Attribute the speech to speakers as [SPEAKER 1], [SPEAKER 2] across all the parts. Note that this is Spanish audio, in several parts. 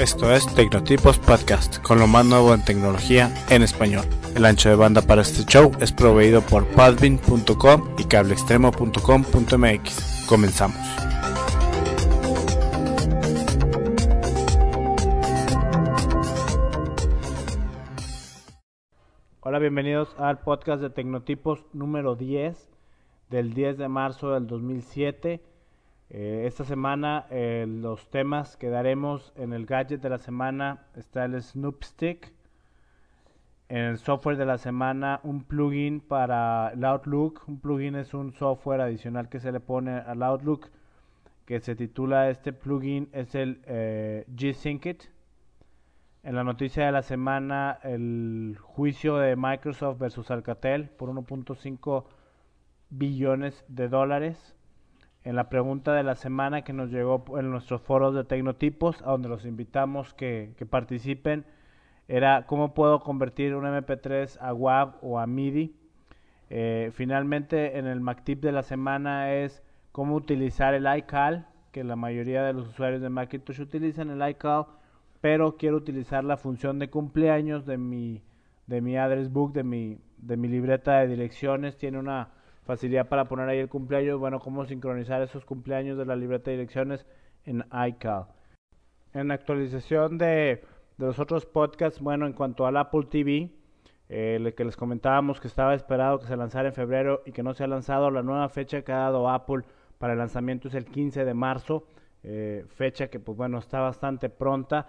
[SPEAKER 1] Esto es Tecnotipos Podcast, con lo más nuevo en tecnología en español. El ancho de banda para este show es proveído por podbean.com y cableextremo.com.mx. Comenzamos. Hola, bienvenidos al podcast de Tecnotipos número 10 del 10 de marzo del 2007. Eh, esta semana eh, los temas que daremos en el gadget de la semana está el Snoop Stick. En el software de la semana un plugin para el Outlook. Un plugin es un software adicional que se le pone al Outlook que se titula este plugin es el eh, G-Sync It. En la noticia de la semana el juicio de Microsoft versus Alcatel por 1.5 billones de dólares en la pregunta de la semana que nos llegó en nuestros foros de tecnotipos, a donde los invitamos que, participen, era cómo puedo convertir un MP3 a WAV o a MIDI. Eh, finalmente, en el MacTip de la semana es cómo utilizar el iCal, que la mayoría de los usuarios de Macintosh utilizan el iCal, pero quiero utilizar la función de cumpleaños de mi, de mi address book, de mi, de mi libreta de direcciones. Tiene una facilidad para poner ahí el cumpleaños, bueno, cómo sincronizar esos cumpleaños de la libreta de direcciones en iCal. En actualización de, los otros podcasts, bueno, en cuanto al Apple TV, eh, que les comentábamos que estaba esperado que se lanzara en febrero y que no se ha lanzado, la nueva fecha que ha dado Apple para el lanzamiento es el 15 de marzo, eh, fecha que pues bueno está bastante pronta.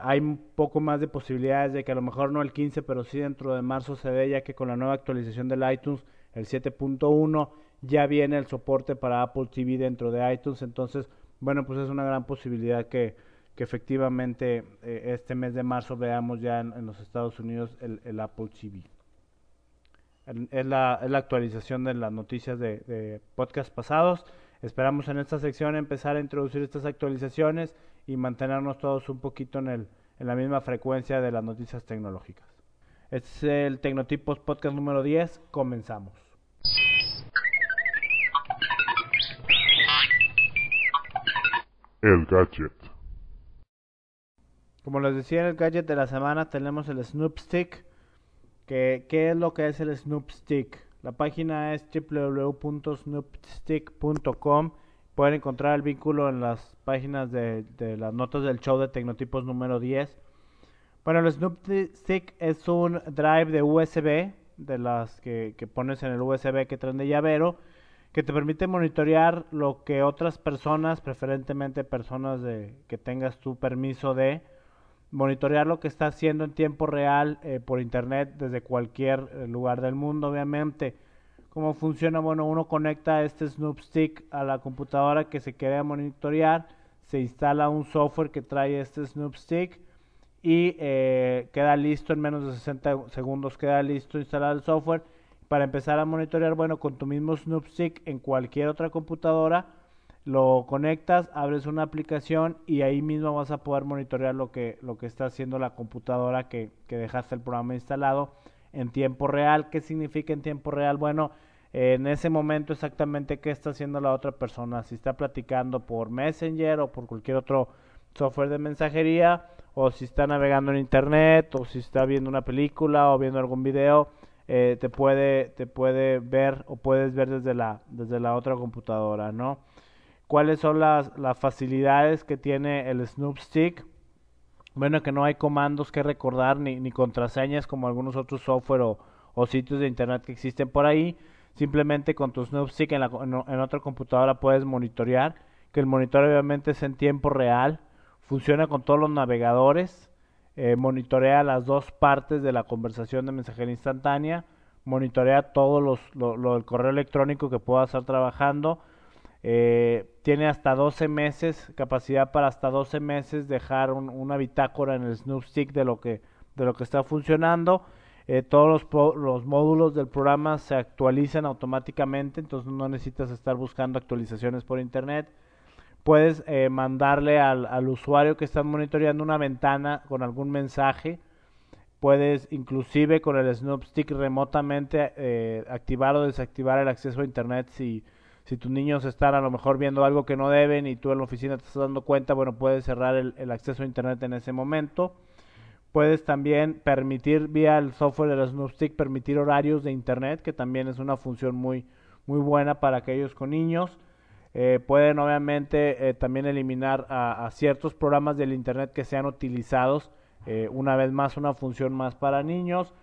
[SPEAKER 1] hay un poco más de posibilidades de que a lo mejor no el 15, pero sí dentro de marzo se dé, ya que con la nueva actualización del iTunes el 7.1, ya viene el soporte para Apple TV dentro de iTunes, entonces, bueno, pues es una gran posibilidad que, efectivamente eh, este mes de marzo veamos ya en, los Estados Unidos el, Apple TV. Es la, es la, actualización de las noticias de, de podcast pasados. Esperamos en esta sección empezar a introducir estas actualizaciones y mantenernos todos un poquito en, el, en la misma frecuencia de las noticias tecnológicas. Este es el Tecnotipos Podcast número 10. Comenzamos.
[SPEAKER 2] El gadget.
[SPEAKER 1] Como les decía en el gadget de la semana tenemos el Snoop Stick. Que, ¿Qué es lo que es el Snoop Stick? La página es www.snoopstick.com. Pueden encontrar el vínculo en las páginas de, de las notas del show de Tecnotipos número 10. Bueno, el Snoop Stick es un drive de USB de las que, pones en el USB que traen de llavero, que te permite monitorear lo que otras personas, preferentemente personas de que tengas tu permiso de, monitorear lo que está haciendo en tiempo real eh, por internet desde cualquier eh, lugar del mundo, obviamente. ¿Cómo funciona? Bueno, uno conecta este Snoop Stick a la computadora que se quiere monitorear, se instala un software que trae este Snoop Stick, y eh, queda listo en menos de 60 segundos, queda listo instalar el software para empezar a monitorear, bueno, con tu mismo Snoopstick en cualquier otra computadora, lo conectas, abres una aplicación y ahí mismo vas a poder monitorear lo que, lo que está haciendo la computadora que, que dejaste el programa instalado en tiempo real. ¿Qué significa en tiempo real? Bueno, en ese momento exactamente qué está haciendo la otra persona, si está platicando por Messenger o por cualquier otro software de mensajería, o si está navegando en internet, o si está viendo una película o viendo algún video, eh, te puede te puede ver o puedes ver desde la desde la otra computadora, ¿no? ¿Cuáles son las, las facilidades que tiene el Snoop Stick? Bueno, que no hay comandos que recordar ni, ni contraseñas como algunos otros software o, o, sitios de internet que existen por ahí. Simplemente con tu Snoop Stick en, la, en otra computadora puedes monitorear, que el monitoreo obviamente es en tiempo real funciona con todos los navegadores, eh, monitorea las dos partes de la conversación de mensajería instantánea, monitorea todo los, lo, del correo electrónico que pueda estar trabajando, eh, tiene hasta 12 meses, capacidad para hasta 12 meses dejar una bitácora en el Snoop Stick de lo que, de lo que está funcionando. Eh, todos los, los, módulos del programa se actualizan automáticamente, entonces no necesitas estar buscando actualizaciones por internet puedes eh, mandarle al, al, usuario que está monitoreando una ventana con algún mensaje. Puedes inclusive con el Snoop Stick remotamente eh, activar o desactivar el acceso a Internet si, si tus niños están a lo mejor viendo algo que no deben y tú en la oficina te estás dando cuenta, bueno, puedes cerrar el, acceso a Internet en ese momento. Puedes también permitir vía el software de la Snoopstick permitir horarios de Internet, que también es una función muy, muy buena para aquellos con niños. Eh, pueden obviamente eh, también eliminar a, ciertos programas del Internet que sean utilizados. Eh, una vez más, una función más para niños.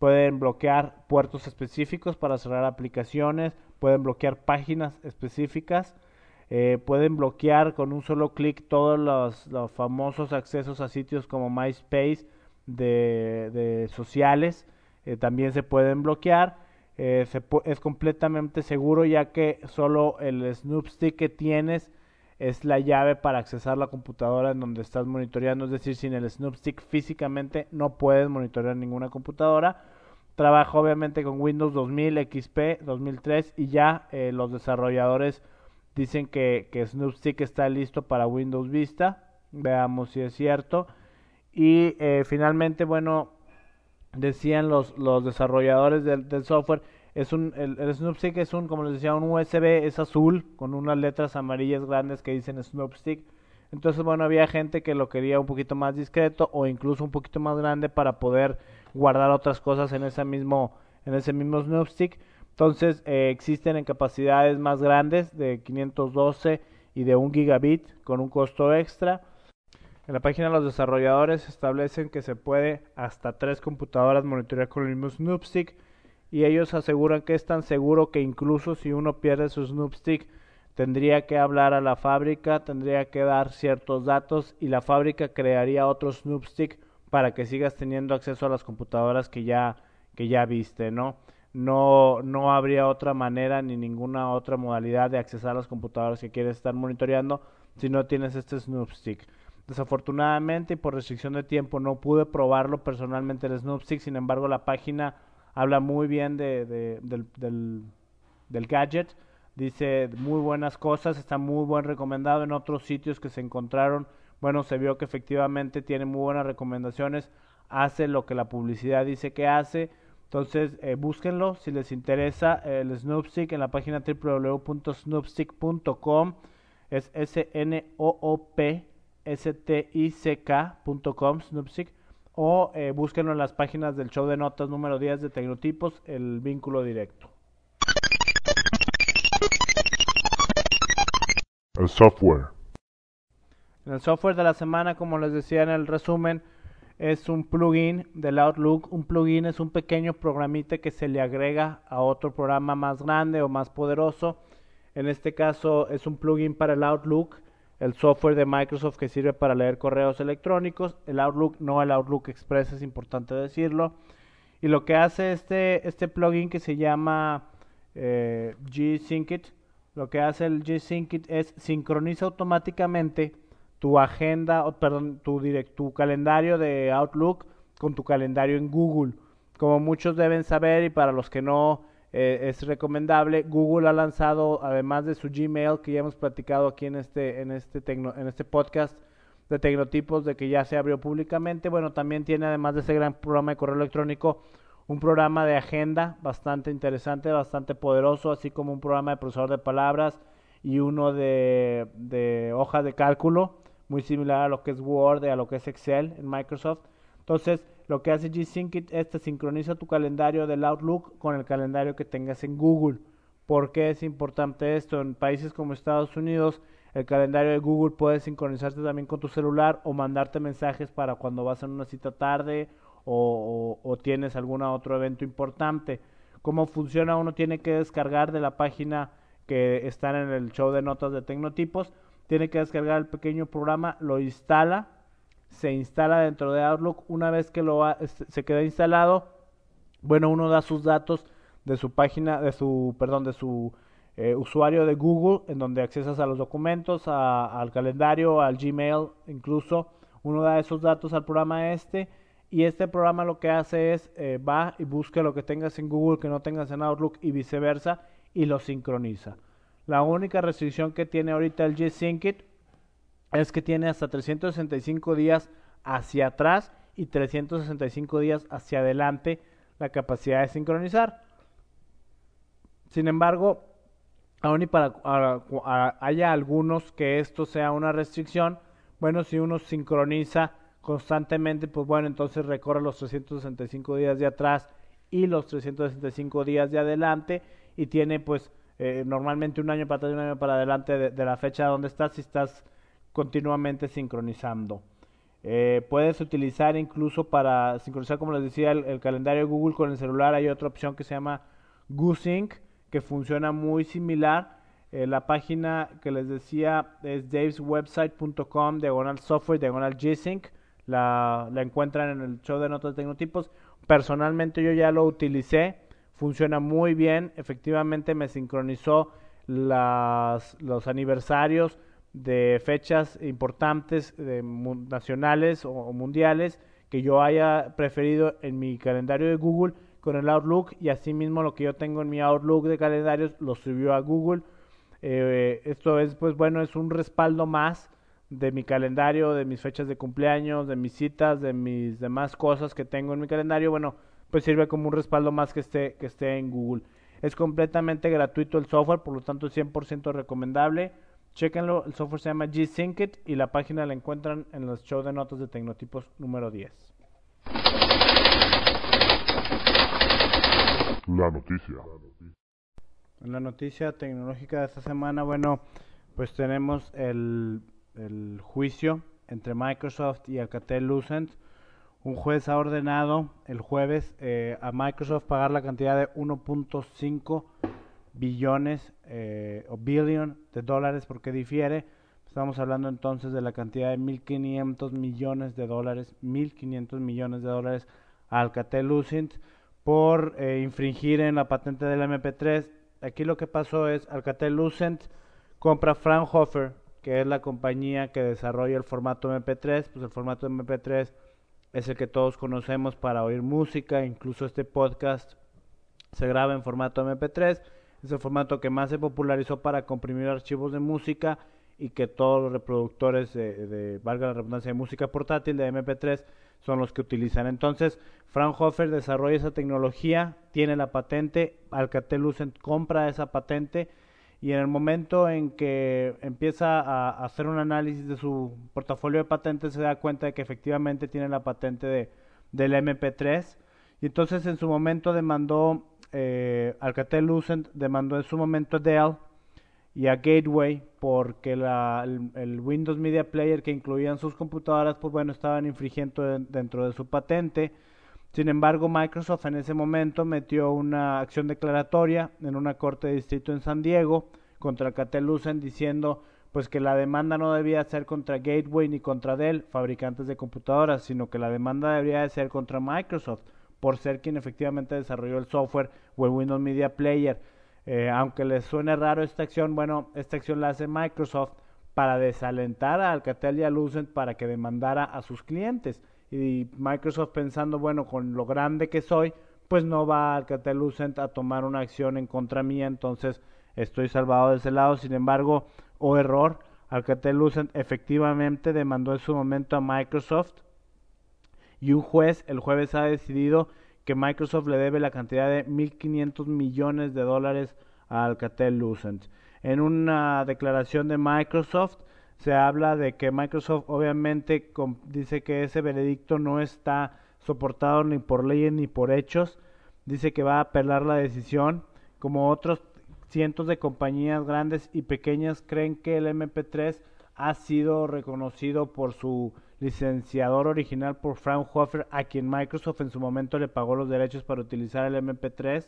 [SPEAKER 1] Pueden bloquear puertos específicos para cerrar aplicaciones. Pueden bloquear páginas específicas. pueden bloquear con un solo clic todos los, famosos accesos a sitios como MySpace de, de sociales. también se pueden bloquear eh, es completamente seguro ya que solo el Snoop Stick que tienes es la llave para accesar la computadora en donde estás monitoreando, es decir, sin el Snoop Stick físicamente no puedes monitorear ninguna computadora. Trabaja obviamente con Windows 2000, XP, 2003 y ya eh, los desarrolladores dicen que, que Snoop Stick está listo para Windows Vista. Veamos si es cierto. Y eh, finalmente, bueno, decían los, los desarrolladores del, del software, es un, el, el Snoopstick es un, como les decía, un USB, es azul, con unas letras amarillas grandes que dicen Snoopstick. Entonces, bueno, había gente que lo quería un poquito más discreto o incluso un poquito más grande para poder guardar otras cosas en ese mismo, en ese mismo Snoopstick. Entonces, eh, existen en capacidades más grandes de 512 y de 1 gigabit con un costo extra. En la página los desarrolladores establecen que se puede hasta tres computadoras monitorear con el mismo Snoopstick y ellos aseguran que es tan seguro que incluso si uno pierde su Snoopstick tendría que hablar a la fábrica, tendría que dar ciertos datos y la fábrica crearía otro Snoopstick para que sigas teniendo acceso a las computadoras que ya que ya viste, ¿no? No no habría otra manera ni ninguna otra modalidad de accesar a las computadoras que quieres estar monitoreando si no tienes este Snoopstick. Desafortunadamente y por restricción de tiempo no pude probarlo personalmente el Snoopstick, sin embargo la página habla muy bien de, del, del, gadget, dice muy buenas cosas, está muy buen recomendado en otros sitios que se encontraron, bueno, se vio que efectivamente tiene muy buenas recomendaciones, hace lo que la publicidad dice que hace, entonces eh, búsquenlo si les interesa el Snoopstick en la página www.snoopstick.com, es S-N-O-O-P stick.com, Snoopstick, o eh, búsquenlo en las páginas del show de notas número 10 de Tecnotipos, el vínculo directo.
[SPEAKER 2] El software.
[SPEAKER 1] El software de la semana, como les decía en el resumen, es un plugin del Outlook. Un plugin es un pequeño programita que se le agrega a otro programa más grande o más poderoso. En este caso es un plugin para el Outlook el software de Microsoft que sirve para leer correos electrónicos, el Outlook, no el Outlook Express, es importante decirlo. Y lo que hace este, este plugin que se llama eh, G-Syncit, lo que hace el G-Syncit es sincroniza automáticamente tu agenda, o, perdón, tu, direct, tu calendario de Outlook con tu calendario en Google. Como muchos deben saber y para los que no eh, es recomendable. Google ha lanzado, además de su Gmail, que ya hemos platicado aquí en este, en este, en este podcast de tecnotipos, de que ya se abrió públicamente. Bueno, también tiene, además de ese gran programa de correo electrónico, un programa de agenda bastante interesante, bastante poderoso, así como un programa de procesador de palabras y uno de, de hoja de cálculo, muy similar a lo que es Word y a lo que es Excel en Microsoft. Entonces, lo que hace G-Sync es te sincroniza tu calendario del Outlook con el calendario que tengas en Google. ¿Por qué es importante esto? En países como Estados Unidos, el calendario de Google puede sincronizarte también con tu celular o mandarte mensajes para cuando vas a una cita tarde o, o, tienes algún otro evento importante. ¿Cómo funciona? Uno tiene que descargar de la página que está en el show de notas de Tecnotipos, tiene que descargar el pequeño programa, lo instala se instala dentro de Outlook. Una vez que lo se queda instalado, bueno, uno da sus datos de su página, de su, perdón, de su eh, usuario de Google, en donde accesas a los documentos, al calendario, al Gmail, incluso. Uno da esos datos al programa este y este programa lo que hace es eh, va y busca lo que tengas en Google que no tengas en Outlook y viceversa y lo sincroniza. La única restricción que tiene ahorita el G Syncit es que tiene hasta 365 días hacia atrás y 365 días hacia adelante la capacidad de sincronizar. Sin embargo, aún y para haya algunos que esto sea una restricción, bueno, si uno sincroniza constantemente, pues bueno, entonces recorre los 365 días de atrás y los 365 días de adelante y tiene pues eh, normalmente un año para atrás y un año para adelante de, la fecha donde estás si estás continuamente sincronizando. Eh, puedes utilizar incluso para sincronizar, como les decía, el, calendario de Google con el celular. Hay otra opción que se llama GoSync, que funciona muy similar. Eh, la página que les decía es daveswebsite.com, diagonal software, diagonal G-Sync. La, la encuentran en el show de notas de tecnotipos. Personalmente yo ya lo utilicé, funciona muy bien, efectivamente me sincronizó las, los aniversarios de fechas importantes nacionales o, mundiales que yo haya preferido en mi calendario de Google con el Outlook y asimismo lo que yo tengo en mi Outlook de calendarios lo subió a Google. Eh, esto es pues bueno, es un respaldo más de mi calendario, de mis fechas de cumpleaños, de mis citas, de mis demás cosas que tengo en mi calendario, bueno, pues sirve como un respaldo más que esté, que esté en Google. Es completamente gratuito el software, por lo tanto es 100% recomendable. Chequenlo, el software se llama G-Syncit y la página la encuentran en los show de notas de Tecnotipos número 10.
[SPEAKER 2] La noticia.
[SPEAKER 1] En la noticia tecnológica de esta semana, bueno, pues tenemos el el juicio entre Microsoft y Alcatel-Lucent, un juez ha ordenado el jueves eh, a Microsoft pagar la cantidad de 1.5 billones eh, o billion de dólares porque difiere. Estamos hablando entonces de la cantidad de 1.500 millones de dólares, 1.500 millones de dólares a Alcatel-Lucent por eh, infringir en la patente del MP3. Aquí lo que pasó es Alcatel-Lucent compra Fraunhofer, que es la compañía que desarrolla el formato MP3, pues el formato MP3 es el que todos conocemos para oír música, incluso este podcast se graba en formato MP3, es el formato que más se popularizó para comprimir archivos de música y que todos los reproductores de, valga la redundancia, de música portátil de MP3 son los que utilizan. Entonces, Fraunhofer desarrolla esa tecnología, tiene la patente, Alcatel-Lucent compra esa patente y en el momento en que empieza a, hacer un análisis de su portafolio de patentes se da cuenta de que efectivamente tiene la patente de, del MP3 y entonces en su momento demandó eh, Alcatel Lucent demandó en su momento a Dell y a Gateway porque la, el, Windows Media Player que incluían sus computadoras pues bueno estaban infringiendo dentro de su patente. Sin embargo, Microsoft en ese momento metió una acción declaratoria en una corte de distrito en San Diego contra Alcatel-Lucent diciendo pues que la demanda no debía ser contra Gateway ni contra Dell, fabricantes de computadoras, sino que la demanda debería de ser contra Microsoft por ser quien efectivamente desarrolló el software o el Windows Media Player. Eh, aunque les suene raro esta acción, bueno, esta acción la hace Microsoft para desalentar a Alcatel y a Lucent para que demandara a sus clientes y Microsoft pensando, bueno, con lo grande que soy, pues no va Alcatel Lucent a tomar una acción en contra mía, entonces estoy salvado de ese lado. Sin embargo, o error, Alcatel Lucent efectivamente demandó en su momento a Microsoft y un juez el jueves ha decidido que Microsoft le debe la cantidad de 1.500 millones de dólares a Alcatel Lucent. En una declaración de Microsoft, se habla de que Microsoft obviamente dice que ese veredicto no está soportado ni por leyes ni por hechos, dice que va a apelar la decisión, como otros cientos de compañías grandes y pequeñas creen que el MP3 ha sido reconocido por su licenciador original por Fraunhofer, a quien Microsoft en su momento le pagó los derechos para utilizar el MP3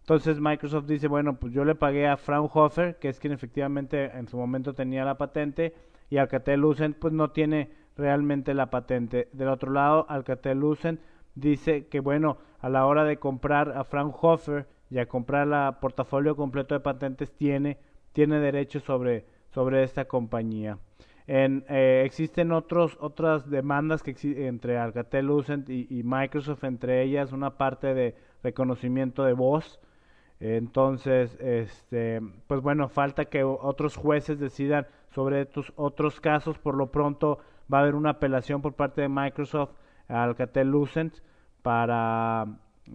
[SPEAKER 1] entonces Microsoft dice, bueno, pues yo le pagué a Fraunhofer, que es quien efectivamente en su momento tenía la patente, y Alcatel-Lucent pues no tiene realmente la patente. Del otro lado, Alcatel-Lucent dice que bueno, a la hora de comprar a Fraunhofer y a comprar la portafolio completo de patentes tiene tiene derechos sobre sobre esta compañía. Eh, existen otros otras demandas que entre Alcatel-Lucent y, y Microsoft, entre ellas una parte de reconocimiento de voz entonces, este, pues bueno, falta que otros jueces decidan sobre estos otros casos. Por lo pronto va a haber una apelación por parte de Microsoft a Alcatel Lucent para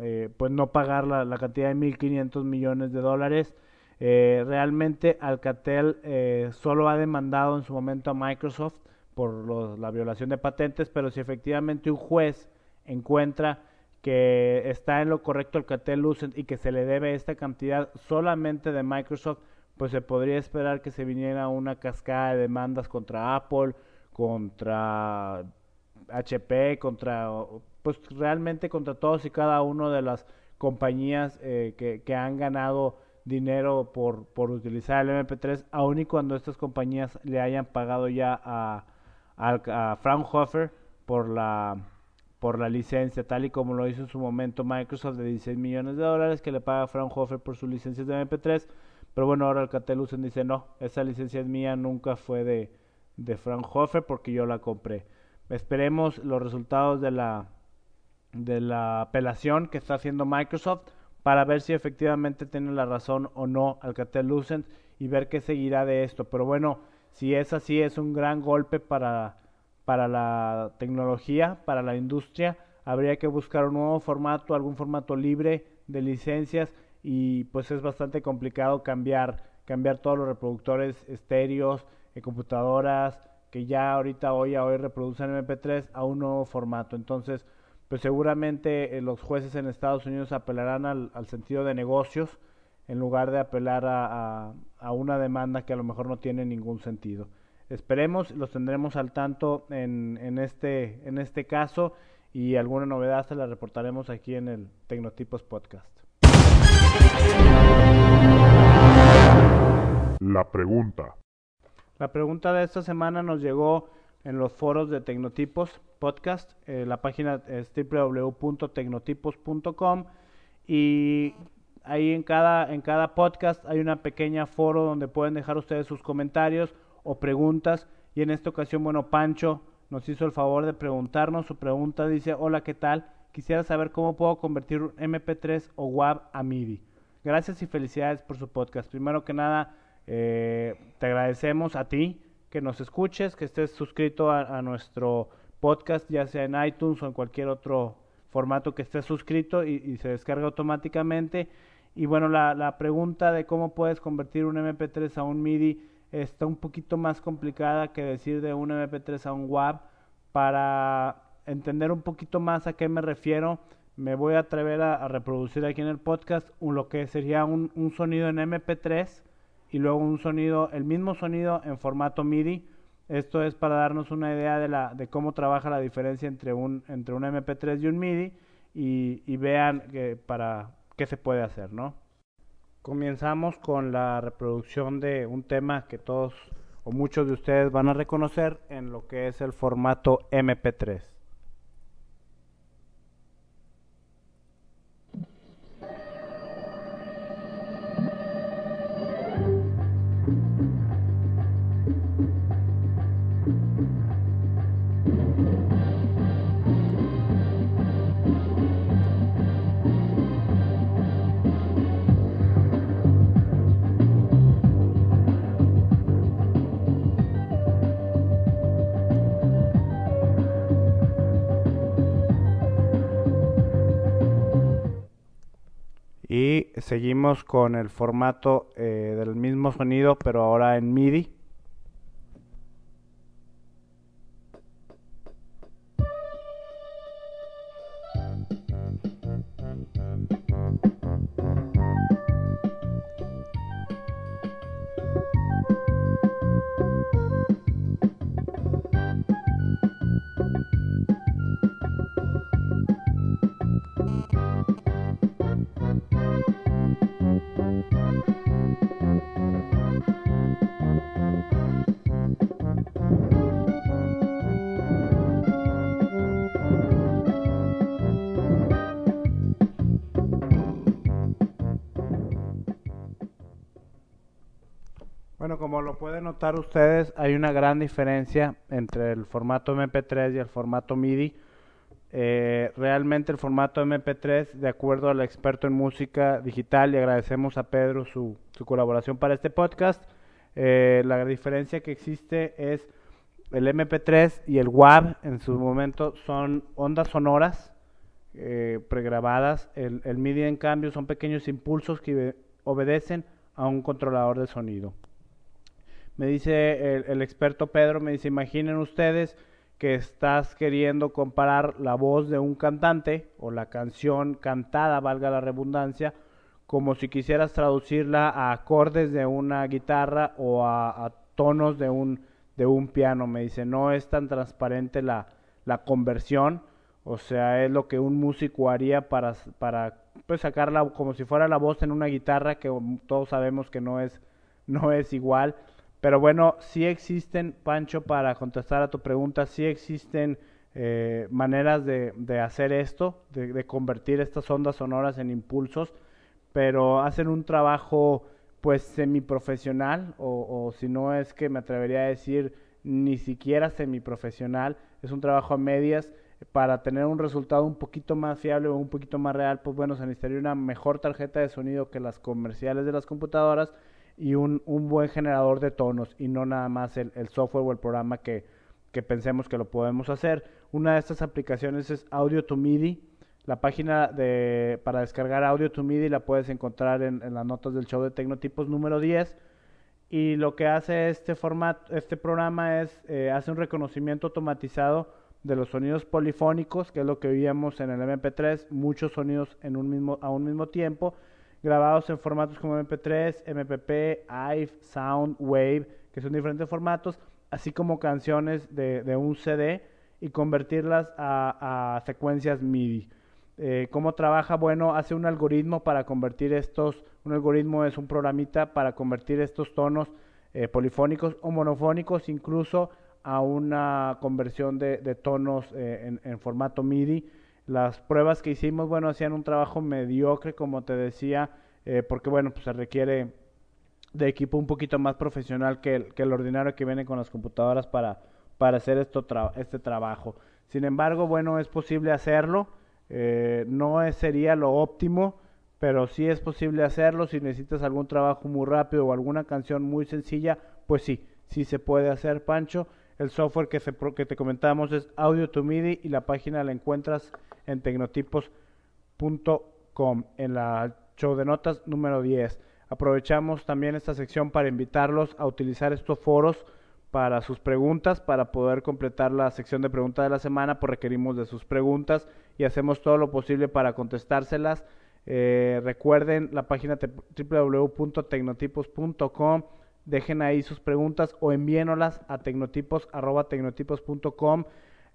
[SPEAKER 1] eh, pues no pagar la, cantidad de 1.500 millones de dólares. Eh, realmente Alcatel eh, solo ha demandado en su momento a Microsoft por la violación de patentes, pero si efectivamente un juez encuentra que está en lo correcto Alcatel Lucent y que se le debe esta cantidad solamente de Microsoft, pues se podría esperar que se viniera una cascada de demandas contra Apple, contra HP, contra, pues realmente contra todos y cada uno de las compañías eh, que, que, han ganado dinero por, por utilizar el MP3, aun y cuando estas compañías le hayan pagado ya a, a, Fraunhofer por la por la licencia, tal y como lo hizo en su momento Microsoft de 16 millones de dólares que le paga a Fraunhofer por sus licencias de MP3. Pero bueno, ahora Alcatel Lucent dice, no, esa licencia es mía, nunca fue de, de Fraunhofer porque yo la compré. Esperemos los resultados de la, de la apelación que está haciendo Microsoft para ver si efectivamente tiene la razón o no Alcatel Lucent y ver qué seguirá de esto. Pero bueno, si es así, es un gran golpe para, para la tecnología, para la industria. Habría que buscar un nuevo formato, algún formato libre de licencias y pues es bastante complicado cambiar, cambiar todos los reproductores estéreos, en computadoras que ya ahorita hoy a hoy reproducen MP3 a un nuevo formato. Entonces, pues seguramente eh, los jueces en Estados Unidos apelarán al, sentido de negocios en lugar de apelar a, a, una demanda que a lo mejor no tiene ningún sentido. Esperemos, los tendremos al tanto en, en, este, en este caso y alguna novedad se la reportaremos aquí en el Tecnotipos Podcast.
[SPEAKER 2] La pregunta.
[SPEAKER 1] La pregunta de esta semana nos llegó en los foros de Tecnotipos Podcast. Eh, la página es www.tecnotipos.com y ahí en cada, en cada podcast hay una pequeña foro donde pueden dejar ustedes sus comentarios o preguntas. Y en esta ocasión, bueno, Pancho nos hizo el favor de preguntarnos. Su pregunta dice, hola, ¿qué tal? Quisiera saber cómo puedo convertir un MP3 o WAV a MIDI. Gracias y felicidades por su podcast. Primero que nada, eh, te agradecemos a ti que nos escuches, que estés suscrito a, nuestro podcast, ya sea en iTunes o en cualquier otro formato que estés suscrito y, se descarga automáticamente. Y bueno, la, la, pregunta de cómo puedes convertir un MP3 a un MIDI está un poquito más complicada que decir de un MP3 a un WAV. Para entender un poquito más a qué me refiero, me voy a atrever a, reproducir aquí en el podcast un, lo que sería un, un, sonido en MP3 y luego un sonido, el mismo sonido en formato MIDI. Esto es para darnos una idea de, la, de cómo trabaja la diferencia entre un, entre un MP3 y un MIDI y, y vean que para qué se puede hacer, ¿no? Comenzamos con la reproducción de un tema que todos o muchos de ustedes van a reconocer en lo que es el formato MP3. Y seguimos con el formato eh, del mismo sonido, pero ahora en MIDI. Lo pueden notar ustedes, hay una gran diferencia entre el formato MP3 y el formato MIDI. Eh, realmente el formato MP3, de acuerdo al experto en música digital, y agradecemos a Pedro su, colaboración para este podcast, eh, la diferencia que existe es el MP3 y el WAV en su momento son ondas sonoras eh, pregrabadas. El, el MIDI, en cambio, son pequeños impulsos que obedecen a un controlador de sonido. Me dice el, experto Pedro, me dice, imaginen ustedes que estás queriendo comparar la voz de un cantante o la canción cantada, valga la redundancia, como si quisieras traducirla a acordes de una guitarra o a, tonos de un, de un piano. Me dice, no es tan transparente la, la conversión, o sea, es lo que un músico haría para, para pues, sacarla como si fuera la voz en una guitarra, que todos sabemos que no es, no es igual. Pero bueno, sí existen, Pancho, para contestar a tu pregunta, sí existen eh, maneras de, hacer esto, de, de, convertir estas ondas sonoras en impulsos, pero hacen un trabajo pues semiprofesional, o, o si no es que me atrevería a decir ni siquiera semiprofesional, es un trabajo a medias. Para tener un resultado un poquito más fiable o un poquito más real, pues bueno, se necesitaría una mejor tarjeta de sonido que las comerciales de las computadoras y un, un buen generador de tonos y no nada más el, el software o el programa que, que, pensemos que lo podemos hacer. Una de estas aplicaciones es Audio to MIDI. La página de, para descargar Audio to MIDI la puedes encontrar en, las notas del show de Tecnotipos número 10. Y lo que hace este formato, este programa es, eh, hace un reconocimiento automatizado de los sonidos polifónicos, que es lo que oíamos en el MP3, muchos sonidos en un mismo, a un mismo tiempo, grabados en formatos como MP3, MPP, IVE, Sound, Wave, que son diferentes formatos, así como canciones de, de un CD y convertirlas a, secuencias MIDI. Eh, ¿Cómo trabaja? Bueno, hace un algoritmo para convertir estos, un algoritmo es un programita para convertir estos tonos eh, polifónicos o monofónicos incluso a una conversión de, tonos eh, en, formato MIDI las pruebas que hicimos, bueno, hacían un trabajo mediocre, como te decía, eh, porque, bueno, pues se requiere de equipo un poquito más profesional que el, que el ordinario que viene con las computadoras para, para hacer esto tra este trabajo. Sin embargo, bueno, es posible hacerlo, eh, no sería lo óptimo, pero sí es posible hacerlo. Si necesitas algún trabajo muy rápido o alguna canción muy sencilla, pues sí, sí se puede hacer, Pancho. El software que, se, que te comentamos es Audio to MIDI y la página la encuentras en tecnotipos.com en la show de notas número 10. Aprovechamos también esta sección para invitarlos a utilizar estos foros para sus preguntas, para poder completar la sección de preguntas de la semana, pues requerimos de sus preguntas y hacemos todo lo posible para contestárselas. Eh, recuerden la página www.tecnotipos.com, dejen ahí sus preguntas o envíenolas a tecnotipos.com.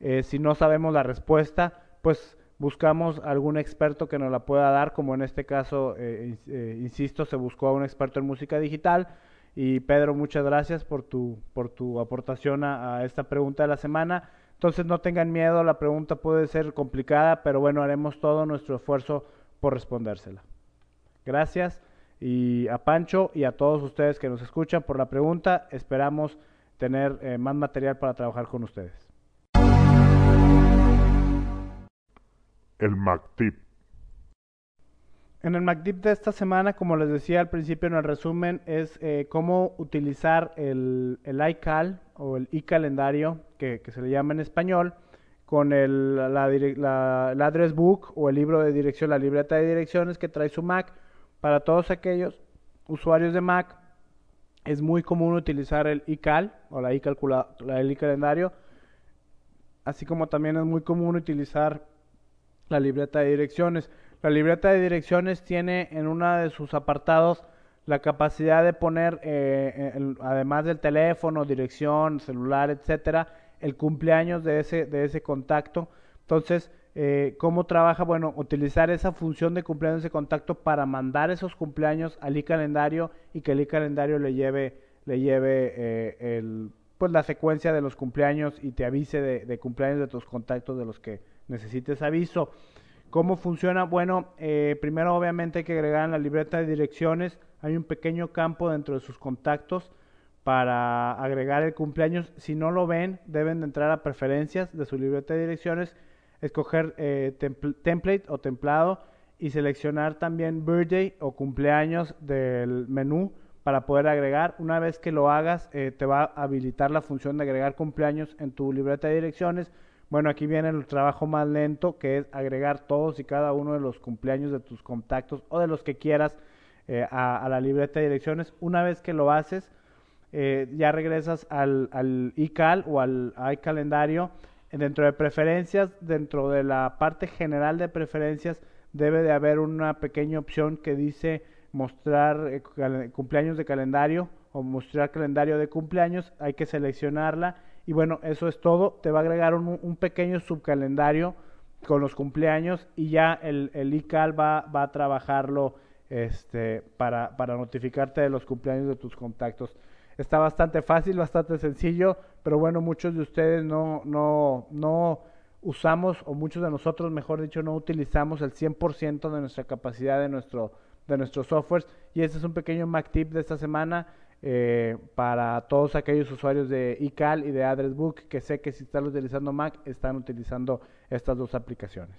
[SPEAKER 1] Eh, si no sabemos la respuesta, pues buscamos algún experto que nos la pueda dar, como en este caso, eh, eh, insisto, se buscó a un experto en música digital. Y Pedro, muchas gracias por tu, por tu aportación a, a, esta pregunta de la semana. Entonces no tengan miedo, la pregunta puede ser complicada, pero bueno, haremos todo nuestro esfuerzo por respondérsela. Gracias y a Pancho y a todos ustedes que nos escuchan por la pregunta. Esperamos tener eh, más material para trabajar con ustedes.
[SPEAKER 2] el MacTip.
[SPEAKER 1] En el MacTip de esta semana, como les decía al principio en el resumen, es eh, cómo utilizar el, el iCal o el iCalendario, que, que, se le llama en español, con el, la, la, el address book o el libro de dirección, la libreta de direcciones que trae su Mac. Para todos aquellos usuarios de Mac, es muy común utilizar el iCal o la el iCalendario, así como también es muy común utilizar la libreta de direcciones. La libreta de direcciones tiene en uno de sus apartados la capacidad de poner, eh, el, además del teléfono, dirección, celular, etcétera, el cumpleaños de ese, de ese contacto. Entonces, eh, ¿cómo trabaja? Bueno, utilizar esa función de cumpleaños de contacto para mandar esos cumpleaños al iCalendario y que el iCalendario le lleve, le lleve eh, el, pues la secuencia de los cumpleaños y te avise de, cumpleaños de tus contactos de los que necesites aviso. ¿Cómo funciona? Bueno, eh, primero obviamente hay que agregar la libreta de direcciones, hay un pequeño campo dentro de sus contactos para agregar el cumpleaños. Si no lo ven, deben de entrar a preferencias de su libreta de direcciones, escoger eh, templ template o templado y seleccionar también birthday o cumpleaños del menú para poder agregar. Una vez que lo hagas, eh, te va a habilitar la función de agregar cumpleaños en tu libreta de direcciones bueno, aquí viene el trabajo más lento, que es agregar todos y cada uno de los cumpleaños de tus contactos o de los que quieras eh, a, la libreta de direcciones. Una vez que lo haces, ya regresas al, al iCal o al iCalendario. Dentro de preferencias, dentro de la parte general de preferencias, debe de haber una pequeña opción que dice mostrar eh, cumpleaños de calendario o mostrar calendario de cumpleaños. Hay que seleccionarla y bueno, eso es todo. Te va a agregar un, pequeño subcalendario con los cumpleaños y ya el, iCal va, a trabajarlo este, para notificarte de los cumpleaños de tus contactos. Está bastante fácil, bastante sencillo, pero bueno, muchos de ustedes no, no, no usamos, o muchos de nosotros, mejor dicho, no utilizamos el 100% de nuestra capacidad de nuestro, de nuestros softwares. Y este es un pequeño Mac tip de esta semana eh, para todos aquellos usuarios de iCal y de AddressBook que sé que si están utilizando Mac, están utilizando estas dos aplicaciones.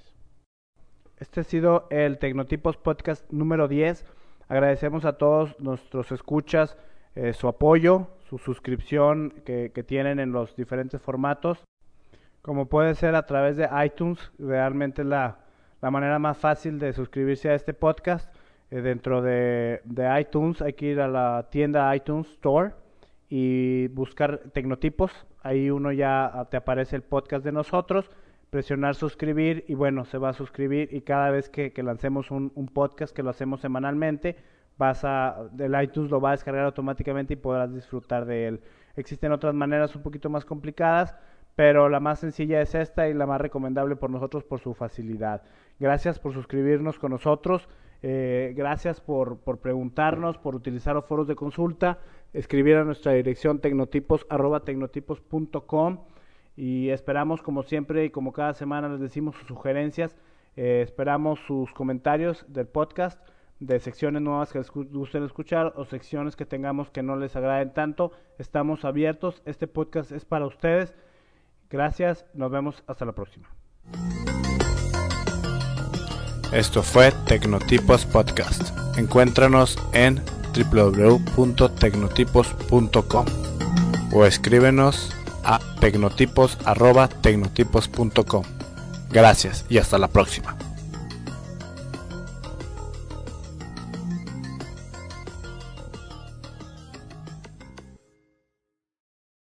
[SPEAKER 1] Este ha sido el Tecnotipos Podcast número 10. Agradecemos a todos nuestros escuchas eh, su apoyo, su suscripción que, tienen en los diferentes formatos, como puede ser a través de iTunes, realmente la, la manera más fácil de suscribirse a este podcast. Eh, dentro de, de, iTunes hay que ir a la tienda iTunes Store y buscar Tecnotipos. Ahí uno ya te aparece el podcast de nosotros presionar suscribir y bueno, se va a suscribir y cada vez que, lancemos un, podcast que lo hacemos semanalmente, vas a, el iTunes lo va a descargar automáticamente y podrás disfrutar de él. Existen otras maneras un poquito más complicadas, pero la más sencilla es esta y la más recomendable por nosotros por su facilidad. Gracias por suscribirnos con nosotros, eh, gracias por, por, preguntarnos, por utilizar los foros de consulta, escribir a nuestra dirección tecnotipos arroba tecnotipos.com y esperamos como siempre y como cada semana les decimos sus sugerencias, eh, esperamos sus comentarios del podcast de secciones nuevas que les gusten escuchar o secciones que tengamos que no les agraden tanto. Estamos abiertos, este podcast es para ustedes. Gracias, nos vemos hasta la próxima.
[SPEAKER 3] Esto fue Tecnotipos Podcast. Encuéntranos en www.tecnotipos.com o escríbenos a tecnotipos.com. Gracias y hasta la próxima.